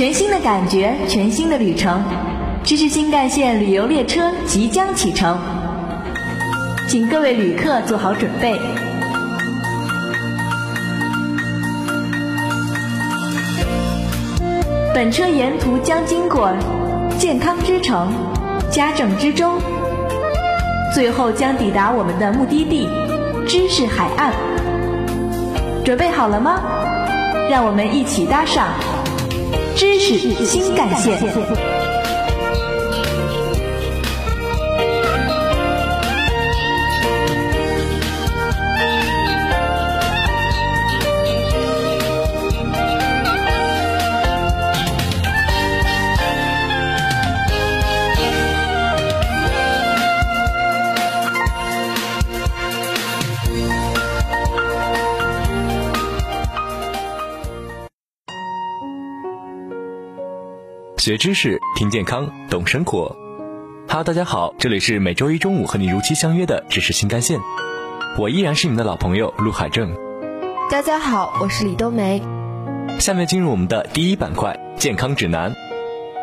全新的感觉，全新的旅程，知识新干线旅游列车即将启程，请各位旅客做好准备。本车沿途将经过健康之城、家政之州，最后将抵达我们的目的地知识海岸。准备好了吗？让我们一起搭上知识新干线。学知识，听健康，懂生活。Hello，大家好，这里是每周一中午和你如期相约的知识新干线。我依然是你们的老朋友陆海正。大家好，我是李冬梅。下面进入我们的第一板块健康指南。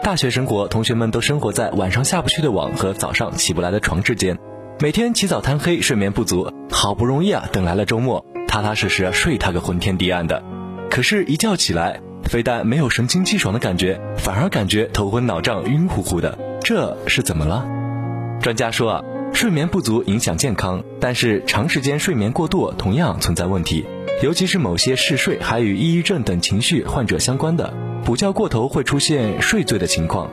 大学生活，同学们都生活在晚上下不去的网和早上起不来的床之间，每天起早贪黑，睡眠不足。好不容易啊，等来了周末，踏踏实实睡他个昏天地暗的。可是，一觉起来。非但没有神清气爽的感觉，反而感觉头昏脑胀、晕乎乎的，这是怎么了？专家说啊，睡眠不足影响健康，但是长时间睡眠过度同样存在问题，尤其是某些嗜睡还与抑郁症等情绪患者相关的，补觉过头会出现睡醉的情况。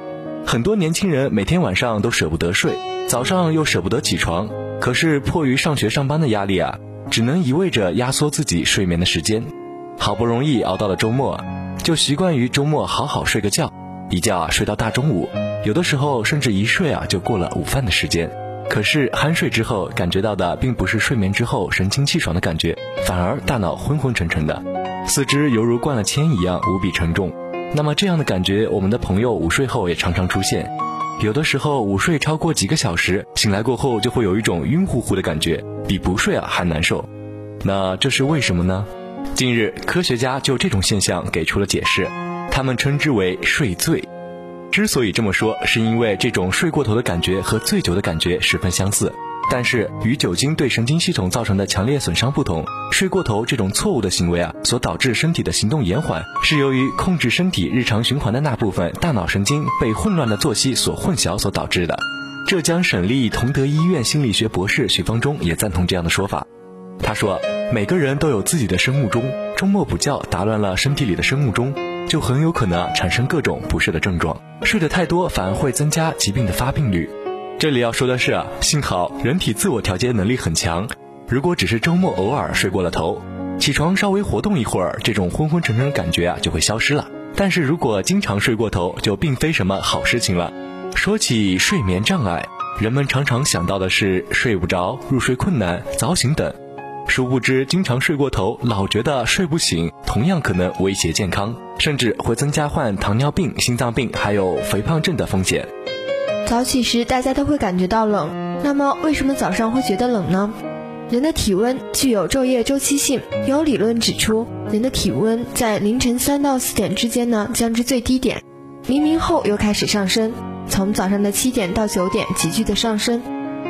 很多年轻人每天晚上都舍不得睡，早上又舍不得起床，可是迫于上学上班的压力啊，只能一味着压缩自己睡眠的时间，好不容易熬到了周末。就习惯于周末好好睡个觉，一觉睡到大中午，有的时候甚至一睡啊就过了午饭的时间。可是酣睡之后感觉到的并不是睡眠之后神清气爽的感觉，反而大脑昏昏沉沉的，四肢犹如灌了铅一样无比沉重。那么这样的感觉，我们的朋友午睡后也常常出现，有的时候午睡超过几个小时，醒来过后就会有一种晕乎乎的感觉，比不睡啊还难受。那这是为什么呢？近日，科学家就这种现象给出了解释，他们称之为睡醉。之所以这么说，是因为这种睡过头的感觉和醉酒的感觉十分相似，但是与酒精对神经系统造成的强烈损伤不同，睡过头这种错误的行为啊，所导致身体的行动延缓，是由于控制身体日常循环的那部分大脑神经被混乱的作息所混淆所导致的。浙江省立同德医院心理学博士许方中也赞同这样的说法。他说：“每个人都有自己的生物钟，周末补觉打乱了身体里的生物钟，就很有可能产生各种不适的症状。睡得太多反而会增加疾病的发病率。这里要说的是啊，幸好人体自我调节能力很强。如果只是周末偶尔睡过了头，起床稍微活动一会儿，这种昏昏沉沉的感觉啊就会消失了。但是如果经常睡过头，就并非什么好事情了。说起睡眠障碍，人们常常想到的是睡不着、入睡困难、早醒等。”殊不知，经常睡过头，老觉得睡不醒，同样可能威胁健康，甚至会增加患糖尿病、心脏病还有肥胖症的风险。早起时大家都会感觉到冷，那么为什么早上会觉得冷呢？人的体温具有昼夜周期性，有理论指出，人的体温在凌晨三到四点之间呢降至最低点，黎明后又开始上升，从早上的七点到九点急剧的上升，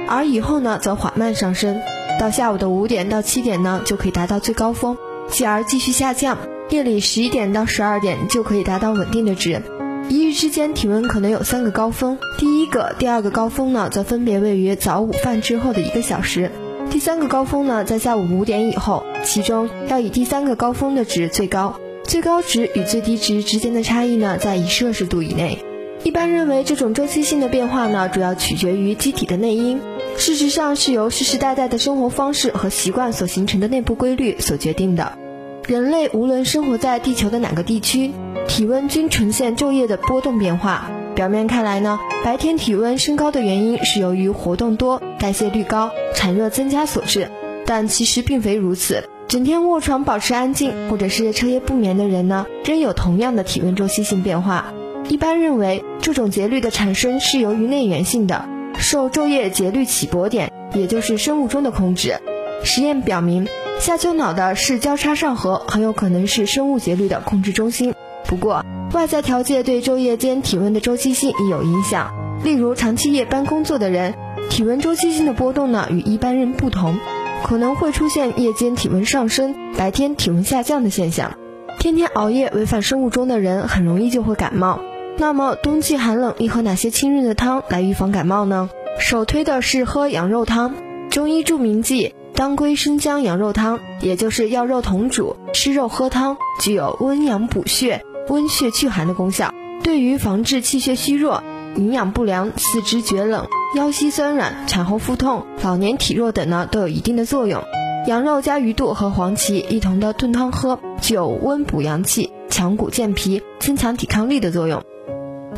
而以后呢则缓慢上升。到下午的五点到七点呢，就可以达到最高峰，继而继续下降。夜里十一点到十二点就可以达到稳定的值。一日之间体温可能有三个高峰，第一个、第二个高峰呢，则分别位于早午饭之后的一个小时，第三个高峰呢，在下午五点以后。其中要以第三个高峰的值最高，最高值与最低值之间的差异呢，在一摄氏度以内。一般认为，这种周期性的变化呢，主要取决于机体的内因。事实上，是由世世代代的生活方式和习惯所形成的内部规律所决定的。人类无论生活在地球的哪个地区，体温均呈现昼夜的波动变化。表面看来呢，白天体温升高的原因是由于活动多、代谢率高、产热增加所致，但其实并非如此。整天卧床保持安静，或者是彻夜不眠的人呢，仍有同样的体温周期性变化。一般认为，这种节律的产生是由于内源性的，受昼夜节律起搏点，也就是生物钟的控制。实验表明，下丘脑的视交叉上核很有可能是生物节律的控制中心。不过，外在条件对昼夜间体温的周期性亦有影响。例如，长期夜班工作的人，体温周期性的波动呢与一般人不同，可能会出现夜间体温上升、白天体温下降的现象。天天熬夜违反生物钟的人，很容易就会感冒。那么，冬季寒冷应喝哪些清润的汤来预防感冒呢？首推的是喝羊肉汤。中医著名剂当归生姜羊肉汤，也就是要肉同煮，吃肉喝汤，具有温阳补血、温血祛寒的功效，对于防治气血虚弱、营养不良、四肢厥冷、腰膝酸软、产后腹痛、老年体弱等呢，都有一定的作用。羊肉加鱼肚和黄芪一同的炖汤喝，具有温补阳气、强骨健脾、增强抵抗力的作用。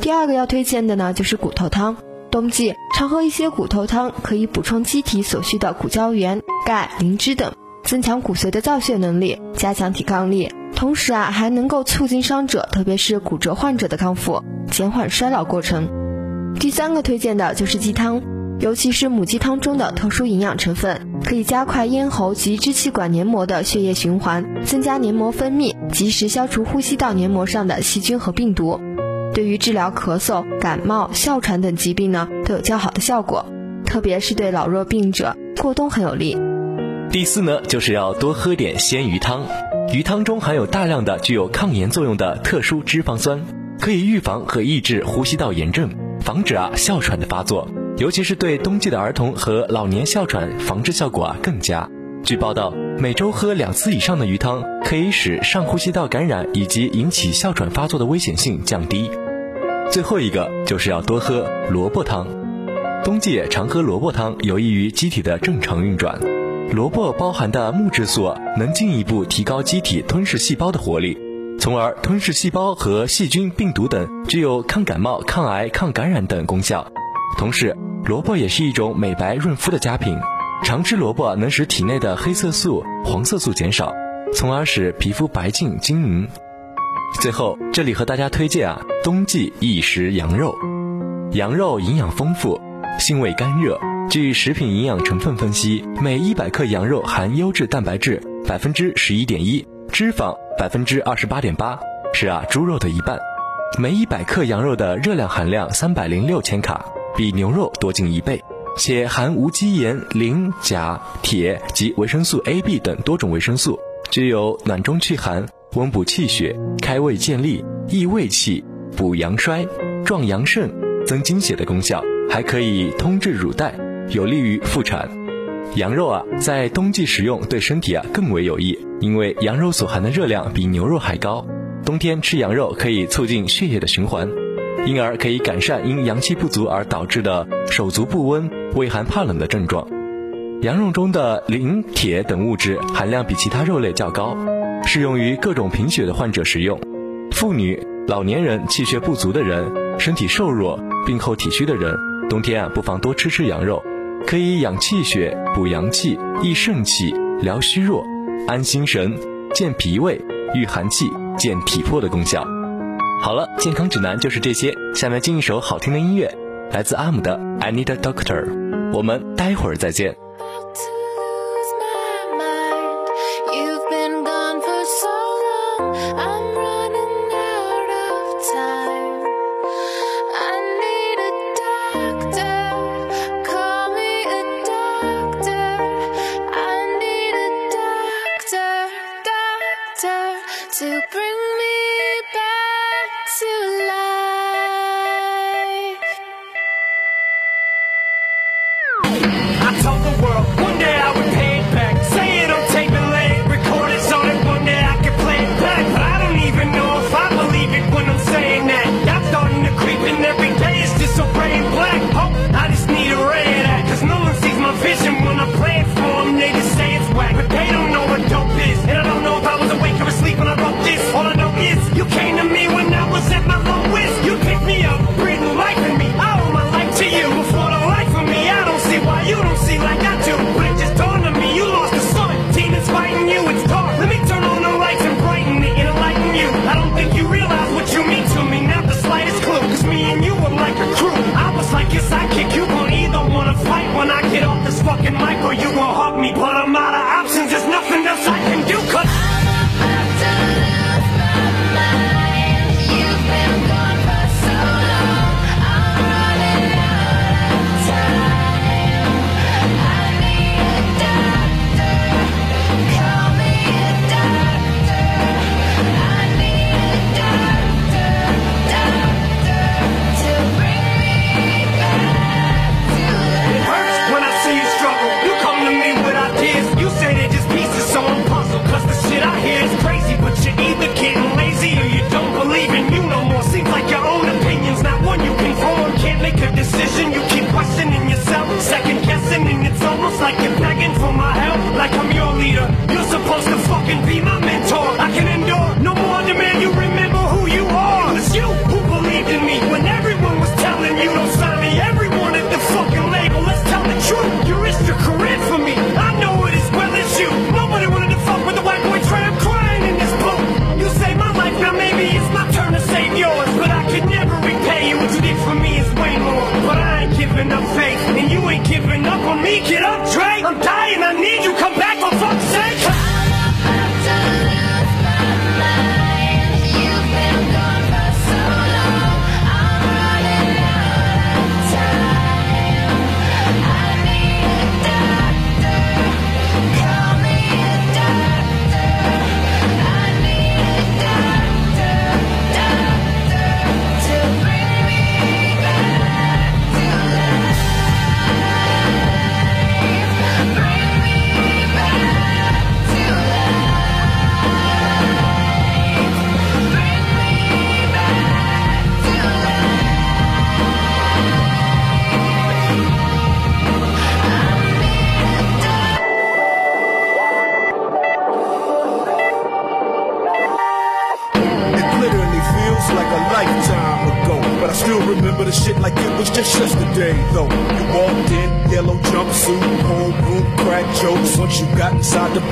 第二个要推荐的呢，就是骨头汤。冬季常喝一些骨头汤，可以补充机体所需的骨胶原、钙、磷脂等，增强骨髓的造血能力，加强抵抗力。同时啊，还能够促进伤者，特别是骨折患者的康复，减缓衰老过程。第三个推荐的就是鸡汤，尤其是母鸡汤中的特殊营养成分，可以加快咽喉及支气管黏膜的血液循环，增加黏膜分泌，及时消除呼吸道黏膜上的细菌和病毒。对于治疗咳嗽、感冒、哮喘等疾病呢，都有较好的效果，特别是对老弱病者过冬很有利。第四呢，就是要多喝点鲜鱼汤，鱼汤中含有大量的具有抗炎作用的特殊脂肪酸，可以预防和抑制呼吸道炎症，防止啊哮喘的发作，尤其是对冬季的儿童和老年哮喘防治效果啊更佳。据报道，每周喝两次以上的鱼汤，可以使上呼吸道感染以及引起哮喘发作的危险性降低。最后一个就是要多喝萝卜汤，冬季常喝萝卜汤有益于机体的正常运转。萝卜包含的木质素能进一步提高机体吞噬细胞的活力，从而吞噬细胞和细菌、病毒等，具有抗感冒、抗癌、抗感染等功效。同时，萝卜也是一种美白润肤的佳品，常吃萝卜能使体内的黑色素、黄色素减少，从而使皮肤白净晶莹。最后，这里和大家推荐啊，冬季宜食羊肉。羊肉营养丰富，性味甘热。据食品营养成分分析，每一百克羊肉含优质蛋白质百分之十一点一，脂肪百分之二十八点八，是啊猪肉的一半。每一百克羊肉的热量含量三百零六千卡，比牛肉多近一倍，且含无机盐、磷、钾、铁及维生素 A、B 等多种维生素，具有暖中祛寒。温补气血、开胃健力、益胃气、补阳衰、壮阳肾、增精血的功效，还可以通治乳带，有利于妇产。羊肉啊，在冬季食用对身体啊更为有益，因为羊肉所含的热量比牛肉还高。冬天吃羊肉可以促进血液的循环，因而可以改善因阳气不足而导致的手足不温、畏寒怕冷的症状。羊肉中的磷、铁等物质含量比其他肉类较高。适用于各种贫血的患者食用，妇女、老年人、气血不足的人、身体瘦弱、病后体虚的人，冬天啊不妨多吃吃羊肉，可以养气血、补阳气、益肾气、疗虚弱、安心神、健脾胃、御寒气、健体魄的功效。好了，健康指南就是这些。下面进一首好听的音乐，来自阿姆的《I Need a Doctor》，我们待会儿再见。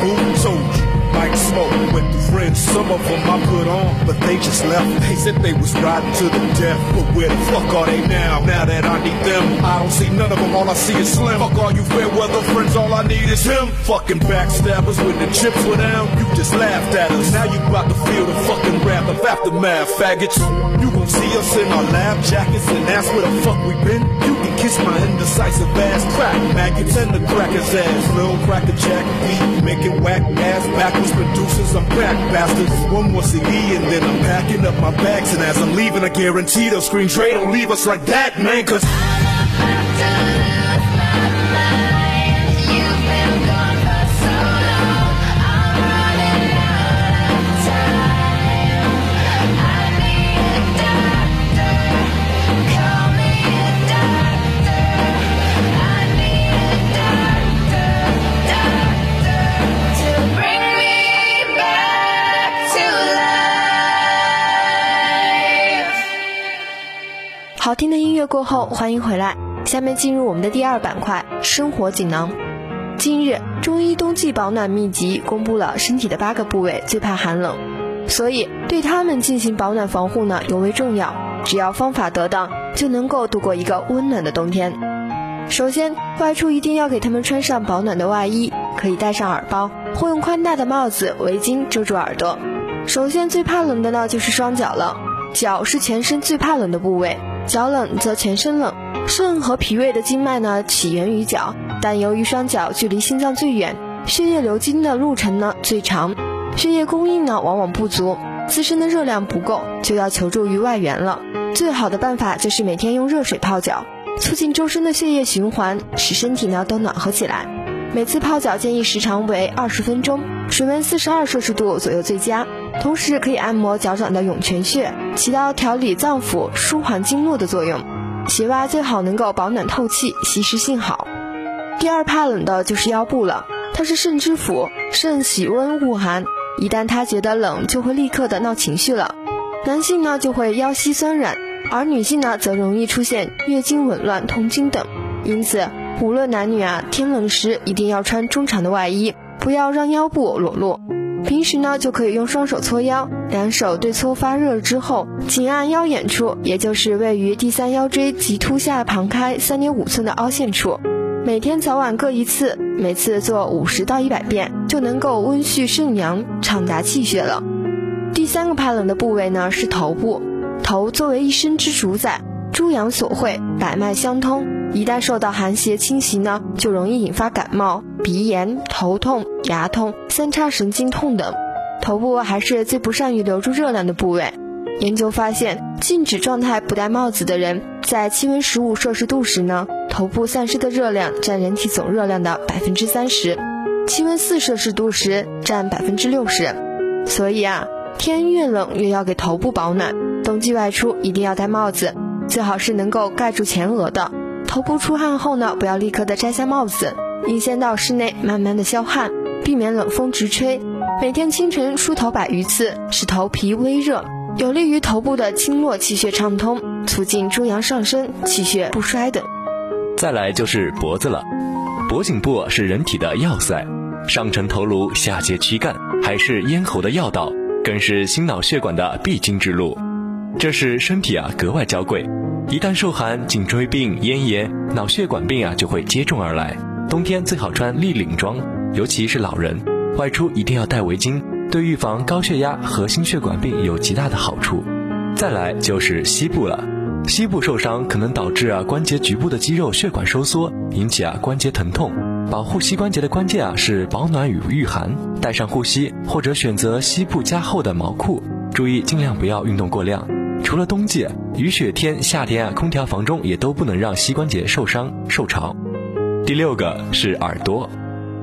Boom soldier. Like smoke with the friends, some of them I put on, but they just left. They said they was riding to the death, but where the fuck are they now? Now that I need them, I don't see none of them, all I see is Slim. Fuck all you fair weather friends, all I need is him. Fucking backstabbers, when the chips were down, you just laughed at us. Now you about to feel the fucking wrath of aftermath, faggots. You gon' see us in our lab jackets and ask where the fuck we been. You can kiss my indecisive ass, crack maggots and the cracker's ass. Little cracker jack, we making whack ass backwards producers. I'm back, bastards. One more CD and then I'm packing up my bags. And as I'm leaving, I guarantee they'll Dre, don't leave us like that, man, cause. 好听的音乐过后，欢迎回来。下面进入我们的第二板块——生活锦囊。近日，中医冬季保暖秘籍公布了身体的八个部位最怕寒冷，所以对它们进行保暖防护呢尤为重要。只要方法得当，就能够度过一个温暖的冬天。首先，外出一定要给他们穿上保暖的外衣，可以戴上耳包，或用宽大的帽子、围巾遮住耳朵。首先，最怕冷的呢就是双脚了。脚是全身最怕冷的部位，脚冷则全身冷。肾和脾胃的经脉呢起源于脚，但由于双脚距离心脏最远，血液流经的路程呢最长，血液供应呢往往不足，自身的热量不够，就要求助于外援了。最好的办法就是每天用热水泡脚，促进周身的血液循环，使身体呢都暖和起来。每次泡脚建议时长为二十分钟，水温四十二摄氏度左右最佳。同时可以按摩脚掌的涌泉穴，起到调理脏腑、舒缓经络的作用。鞋袜最好能够保暖透气，吸湿性好。第二怕冷的就是腰部了，它是肾之府，肾喜温恶寒，一旦它觉得冷，就会立刻的闹情绪了。男性呢就会腰膝酸软，而女性呢则容易出现月经紊乱、痛经等。因此，无论男女啊，天冷时一定要穿中长的外衣，不要让腰部裸露。平时呢，就可以用双手搓腰，两手对搓发热之后，紧按腰眼处，也就是位于第三腰椎棘突下旁开三点五寸的凹陷处。每天早晚各一次，每次做五十到一百遍，就能够温煦肾阳、畅达气血了。第三个怕冷的部位呢是头部，头作为一身之主宰，诸阳所会，百脉相通。一旦受到寒邪侵袭呢，就容易引发感冒、鼻炎、头痛、牙痛、三叉神经痛等。头部还是最不善于留住热量的部位。研究发现，静止状态不戴帽子的人，在气温十五摄氏度时呢，头部散失的热量占人体总热量的百分之三十；气温四摄氏度时占百分之六十。所以啊，天越冷越要给头部保暖。冬季外出一定要戴帽子，最好是能够盖住前额的。头部出汗后呢，不要立刻的摘下帽子，应先到室内慢慢的消汗，避免冷风直吹。每天清晨梳头百余次，使头皮微热，有利于头部的经络气血畅通，促进中阳上升、气血不衰等。再来就是脖子了，脖颈部是人体的要塞，上承头颅，下接躯干，还是咽喉的要道，更是心脑血管的必经之路。这是身体啊格外娇贵，一旦受寒，颈椎病、咽炎、脑血管病啊就会接踵而来。冬天最好穿立领装，尤其是老人，外出一定要戴围巾，对预防高血压和心血管病有极大的好处。再来就是膝部了。膝部受伤可能导致啊关节局部的肌肉血管收缩，引起啊关节疼痛。保护膝关节的关键啊是保暖与御寒，带上护膝或者选择膝部加厚的毛裤，注意尽量不要运动过量。除了冬季雨雪天、夏天啊，空调房中也都不能让膝关节受伤受潮。第六个是耳朵，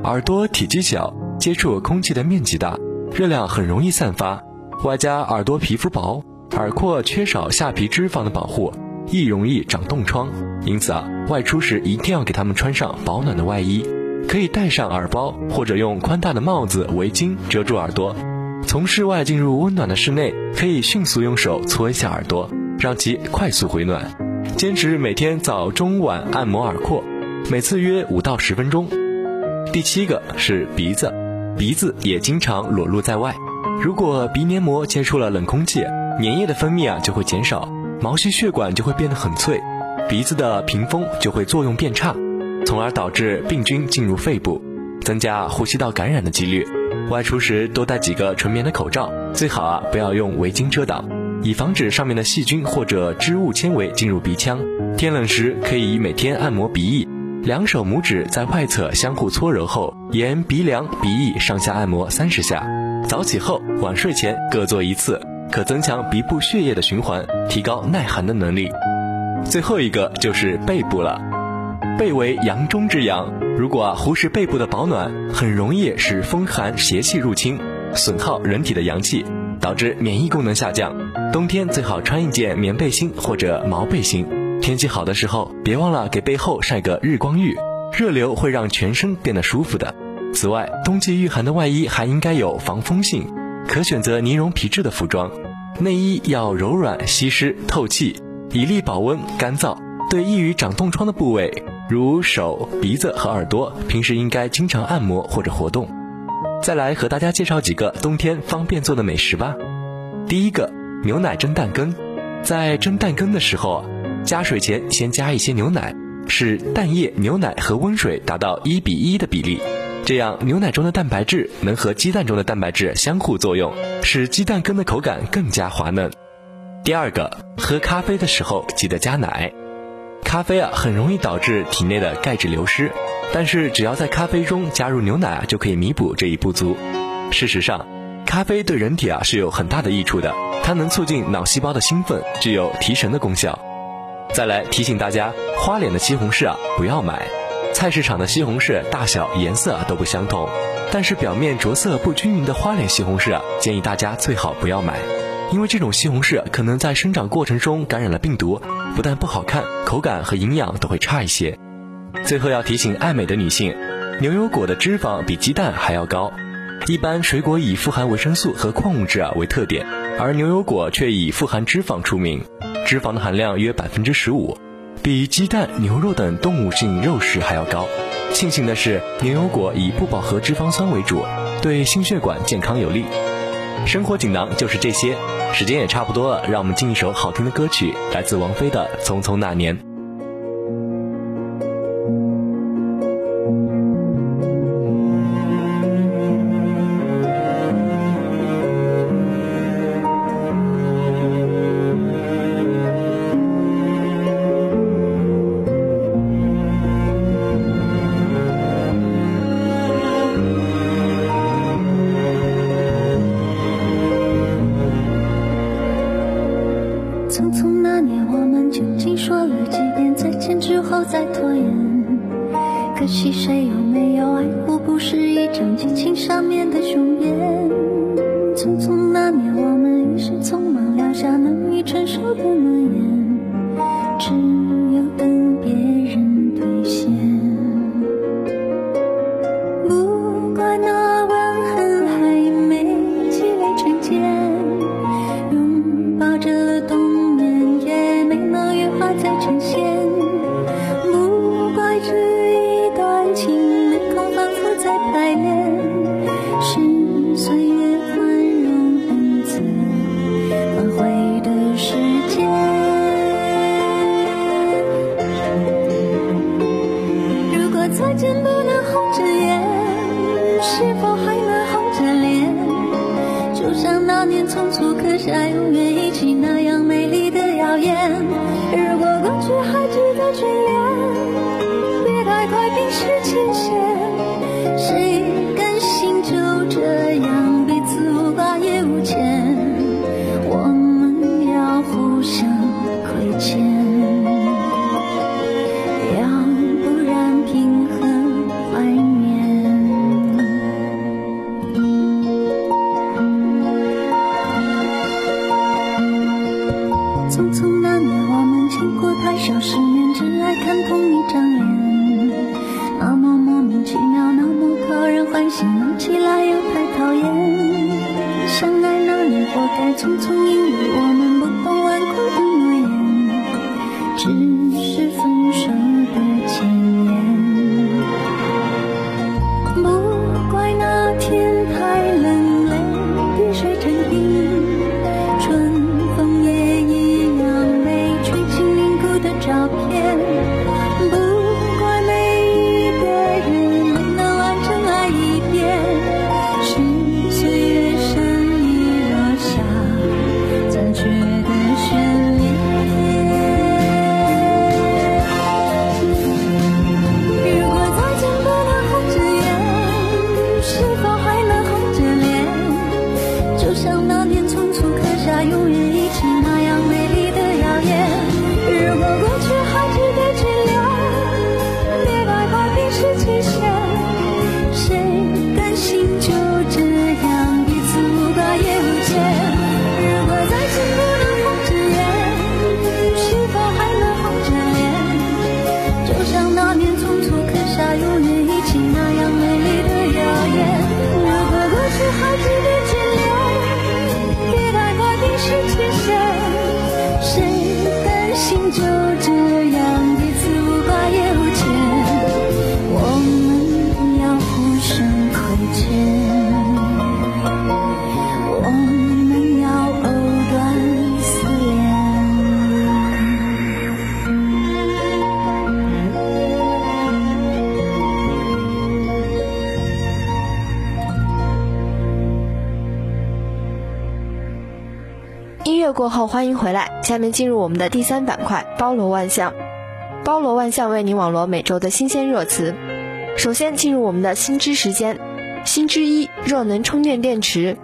耳朵体积小，接触空气的面积大，热量很容易散发，外加耳朵皮肤薄。耳廓缺少下皮脂肪的保护，易容易长冻疮，因此啊，外出时一定要给他们穿上保暖的外衣，可以戴上耳包或者用宽大的帽子、围巾遮住耳朵。从室外进入温暖的室内，可以迅速用手搓一下耳朵，让其快速回暖。坚持每天早中晚按摩耳廓，每次约五到十分钟。第七个是鼻子，鼻子也经常裸露在外，如果鼻黏膜接触了冷空气。粘液的分泌啊就会减少，毛细血管就会变得很脆，鼻子的屏风就会作用变差，从而导致病菌进入肺部，增加呼吸道感染的几率。外出时多戴几个纯棉的口罩，最好啊不要用围巾遮挡，以防止上面的细菌或者织物纤维进入鼻腔。天冷时可以每天按摩鼻翼，两手拇指在外侧相互搓揉后，沿鼻梁、鼻翼上下按摩三十下。早起后、晚睡前各做一次。可增强鼻部血液的循环，提高耐寒的能力。最后一个就是背部了，背为阳中之阳，如果忽视背部的保暖，很容易使风寒邪气入侵，损耗人体的阳气，导致免疫功能下降。冬天最好穿一件棉背心或者毛背心。天气好的时候，别忘了给背后晒个日光浴，热流会让全身变得舒服的。此外，冬季御寒的外衣还应该有防风性。可选择尼绒皮质的服装，内衣要柔软、吸湿、透气，以利保温、干燥。对易于长冻疮的部位，如手、鼻子和耳朵，平时应该经常按摩或者活动。再来和大家介绍几个冬天方便做的美食吧。第一个，牛奶蒸蛋羹。在蒸蛋羹的时候，加水前先加一些牛奶，使蛋液、牛奶和温水达到一比一的比例。这样，牛奶中的蛋白质能和鸡蛋中的蛋白质相互作用，使鸡蛋羹的口感更加滑嫩。第二个，喝咖啡的时候记得加奶。咖啡啊，很容易导致体内的钙质流失，但是只要在咖啡中加入牛奶啊，就可以弥补这一不足。事实上，咖啡对人体啊是有很大的益处的，它能促进脑细胞的兴奋，具有提神的功效。再来提醒大家，花脸的西红柿啊，不要买。菜市场的西红柿大小、颜色都不相同，但是表面着色不均匀的花脸西红柿啊，建议大家最好不要买，因为这种西红柿可能在生长过程中感染了病毒，不但不好看，口感和营养都会差一些。最后要提醒爱美的女性，牛油果的脂肪比鸡蛋还要高。一般水果以富含维生素和矿物质啊为特点，而牛油果却以富含脂肪出名，脂肪的含量约百分之十五。比鸡蛋、牛肉等动物性肉食还要高。庆幸的是，牛油果以不饱和脂肪酸为主，对心血管健康有利。生活锦囊就是这些，时间也差不多了，让我们进一首好听的歌曲，来自王菲的《匆匆那年》。见不能红着眼，是否还能红着脸？就像那年匆促刻下永远一起欢迎回来。下面进入我们的第三板块——包罗万象。包罗万象为你网罗每周的新鲜热词。首先进入我们的新知时间。新知一：热能充电电池。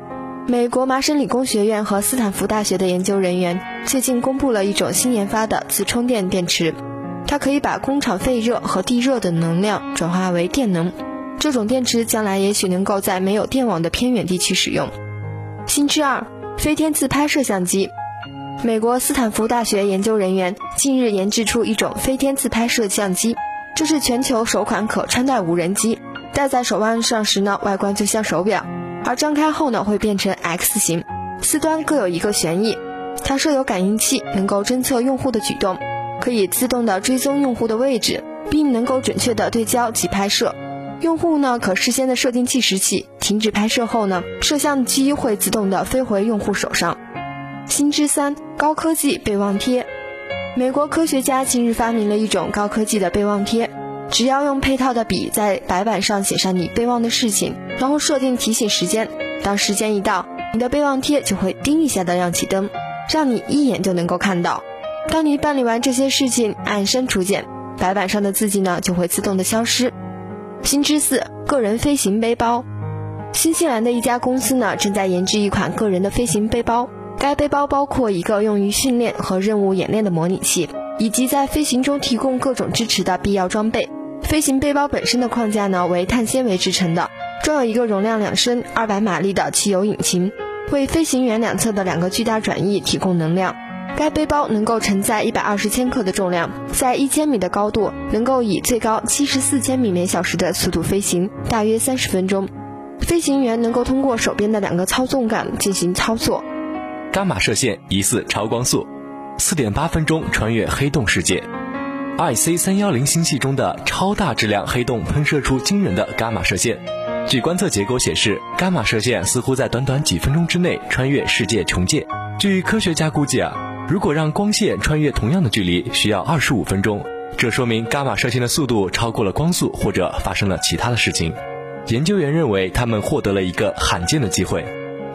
美国麻省理工学院和斯坦福大学的研究人员最近公布了一种新研发的自充电电池，它可以把工厂废热和地热的能量转化为电能。这种电池将来也许能够在没有电网的偏远地区使用。新知二：飞天自拍摄像机。美国斯坦福大学研究人员近日研制出一种飞天自拍摄相机，这是全球首款可穿戴无人机。戴在手腕上时呢，外观就像手表，而张开后呢，会变成 X 型，四端各有一个旋翼。它设有感应器，能够侦测用户的举动，可以自动的追踪用户的位置，并能够准确的对焦及拍摄。用户呢可事先的设定计时器，停止拍摄后呢，摄像机会自动的飞回用户手上。新知三：高科技备忘贴。美国科学家近日发明了一种高科技的备忘贴，只要用配套的笔在白板上写上你备忘的事情，然后设定提醒时间，当时间一到，你的备忘贴就会叮一下的亮起灯，让你一眼就能够看到。当你办理完这些事情，按删除键，白板上的字迹呢就会自动的消失。新知四：个人飞行背包。新西兰的一家公司呢正在研制一款个人的飞行背包。该背包包括一个用于训练和任务演练的模拟器，以及在飞行中提供各种支持的必要装备。飞行背包本身的框架呢为碳纤维制成的，装有一个容量两升、二百马力的汽油引擎，为飞行员两侧的两个巨大转翼提供能量。该背包能够承载一百二十千克的重量，在一千米的高度能够以最高七十四千米每小时的速度飞行，大约三十分钟。飞行员能够通过手边的两个操纵杆进行操作。伽马射线疑似超光速，四点八分钟穿越黑洞世界。IC 三幺零星系中的超大质量黑洞喷射出惊人的伽马射线。据观测结果显示，伽马射线似乎在短短几分钟之内穿越世界穹界。据科学家估计啊，如果让光线穿越同样的距离，需要二十五分钟，这说明伽马射线的速度超过了光速，或者发生了其他的事情。研究员认为，他们获得了一个罕见的机会。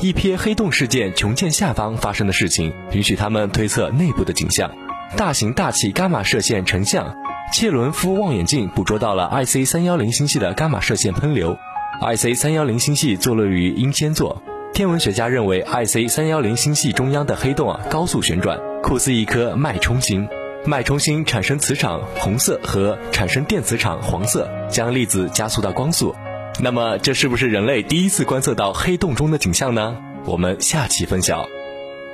一瞥黑洞事件穹线下方发生的事情，允许他们推测内部的景象。大型大气伽马射线成像切伦夫望远镜捕捉到了 IC 三幺零星系的伽马射线喷流。IC 三幺零星系坐落于英仙座，天文学家认为 IC 三幺零星系中央的黑洞啊高速旋转，酷似一颗脉冲星。脉冲星产生磁场红色和产生电磁场黄色，将粒子加速到光速。那么，这是不是人类第一次观测到黑洞中的景象呢？我们下期分晓。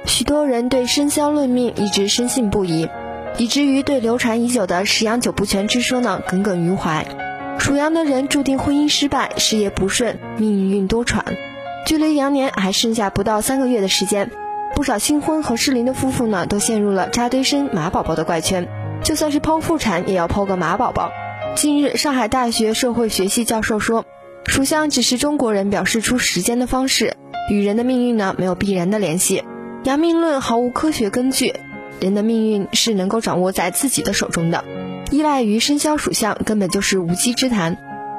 许多人对生肖论命一直深信不疑，以至于对流传已久的十羊九不全之说呢耿耿于怀。属羊的人注定婚姻失败、事业不顺、命运多舛。距离羊年还剩下不到三个月的时间，不少新婚和适龄的夫妇呢都陷入了扎堆生马宝宝的怪圈。就算是剖腹产，也要剖个马宝宝。近日，上海大学社会学系教授说，属相只是中国人表示出时间的方式，与人的命运呢没有必然的联系。阳命论毫无科学根据，人的命运是能够掌握在自己的手中的，依赖于生肖属相根本就是无稽之谈。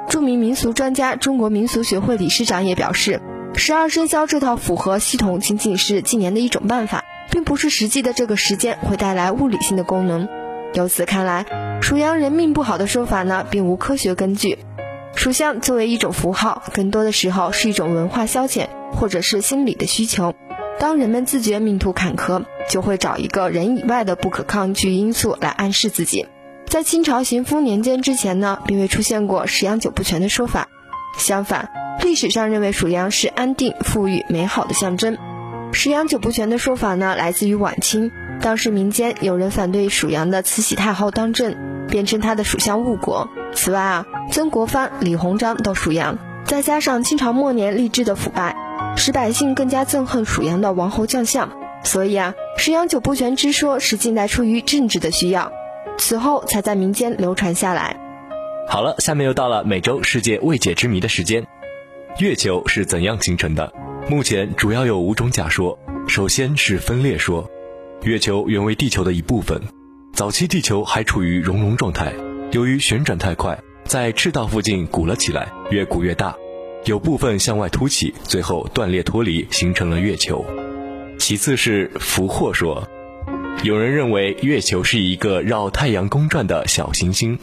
著名民俗专家、中国民俗学会理事长也表示，十二生肖这套符合系统仅仅是纪年的一种办法，并不是实际的这个时间会带来物理性的功能。由此看来，属羊人命不好的说法呢，并无科学根据。属相作为一种符号，更多的时候是一种文化消遣，或者是心理的需求。当人们自觉命途坎坷，就会找一个人以外的不可抗拒因素来暗示自己。在清朝咸丰年间之前呢，并未出现过十羊九不全的说法。相反，历史上认为属羊是安定、富裕、美好的象征。十羊九不全的说法呢，来自于晚清，当时民间有人反对属羊的慈禧太后当政，便称他的属相误国。此外啊，曾国藩、李鸿章都属羊，再加上清朝末年吏治的腐败。使百姓更加憎恨属羊的王侯将相，所以啊，十羊九不全之说是近代出于政治的需要，此后才在民间流传下来。好了，下面又到了每周世界未解之谜的时间。月球是怎样形成的？目前主要有五种假说。首先是分裂说，月球原为地球的一部分，早期地球还处于熔融状态，由于旋转太快，在赤道附近鼓了起来，越鼓越大。有部分向外凸起，最后断裂脱离，形成了月球。其次是俘获说，有人认为月球是一个绕太阳公转的小行星，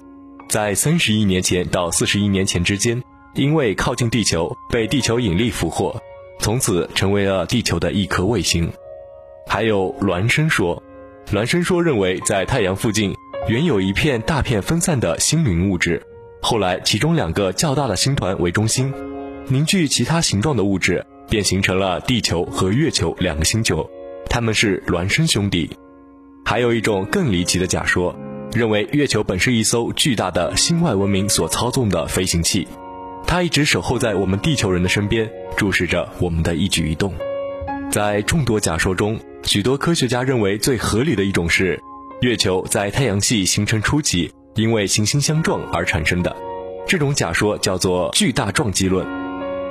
在三十亿年前到四十亿年前之间，因为靠近地球，被地球引力俘获，从此成为了地球的一颗卫星。还有孪生说，孪生说认为在太阳附近原有一片大片分散的星云物质，后来其中两个较大的星团为中心。凝聚其他形状的物质，便形成了地球和月球两个星球，它们是孪生兄弟。还有一种更离奇的假说，认为月球本是一艘巨大的星外文明所操纵的飞行器，它一直守候在我们地球人的身边，注视着我们的一举一动。在众多假说中，许多科学家认为最合理的一种是，月球在太阳系形成初期因为行星相撞而产生的，这种假说叫做巨大撞击论。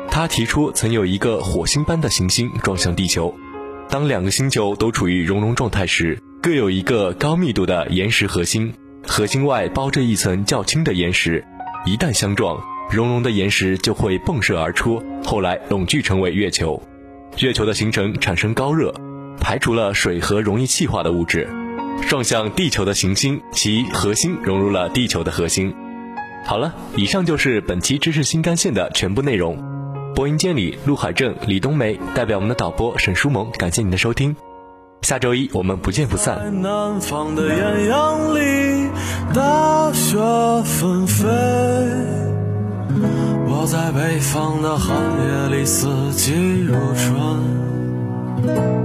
他提出，曾有一个火星般的行星撞向地球。当两个星球都处于熔融状态时，各有一个高密度的岩石核心，核心外包着一层较轻的岩石。一旦相撞，熔融的岩石就会迸射而出，后来拢聚成为月球。月球的形成产生高热，排除了水和容易气化的物质。撞向地球的行星，其核心融入了地球的核心。好了，以上就是本期知识新干线的全部内容。播音间里，陆海正、李冬梅代表我们的导播沈书萌，感谢您的收听。下周一我们不见不散。南方的艳阳里，大雪纷飞；我在北方的寒夜里，四季如春。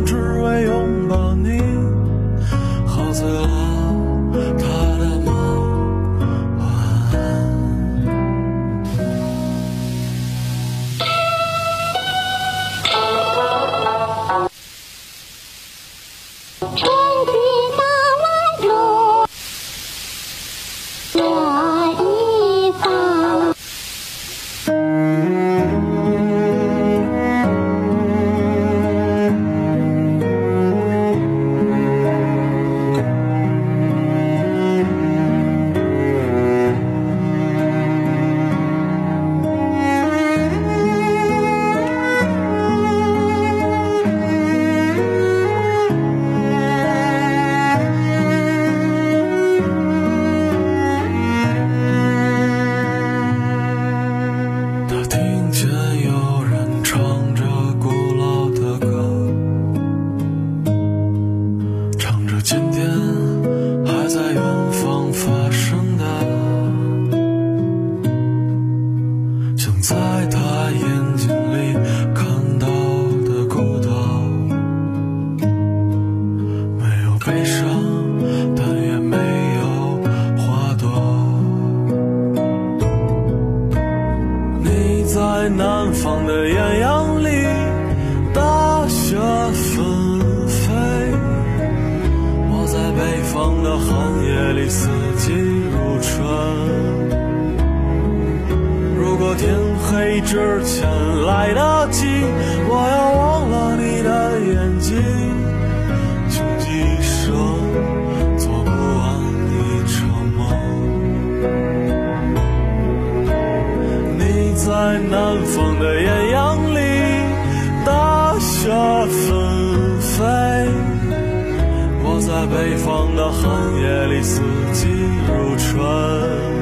在南方的艳阳里大雪纷飞我在北方的寒夜里四季如春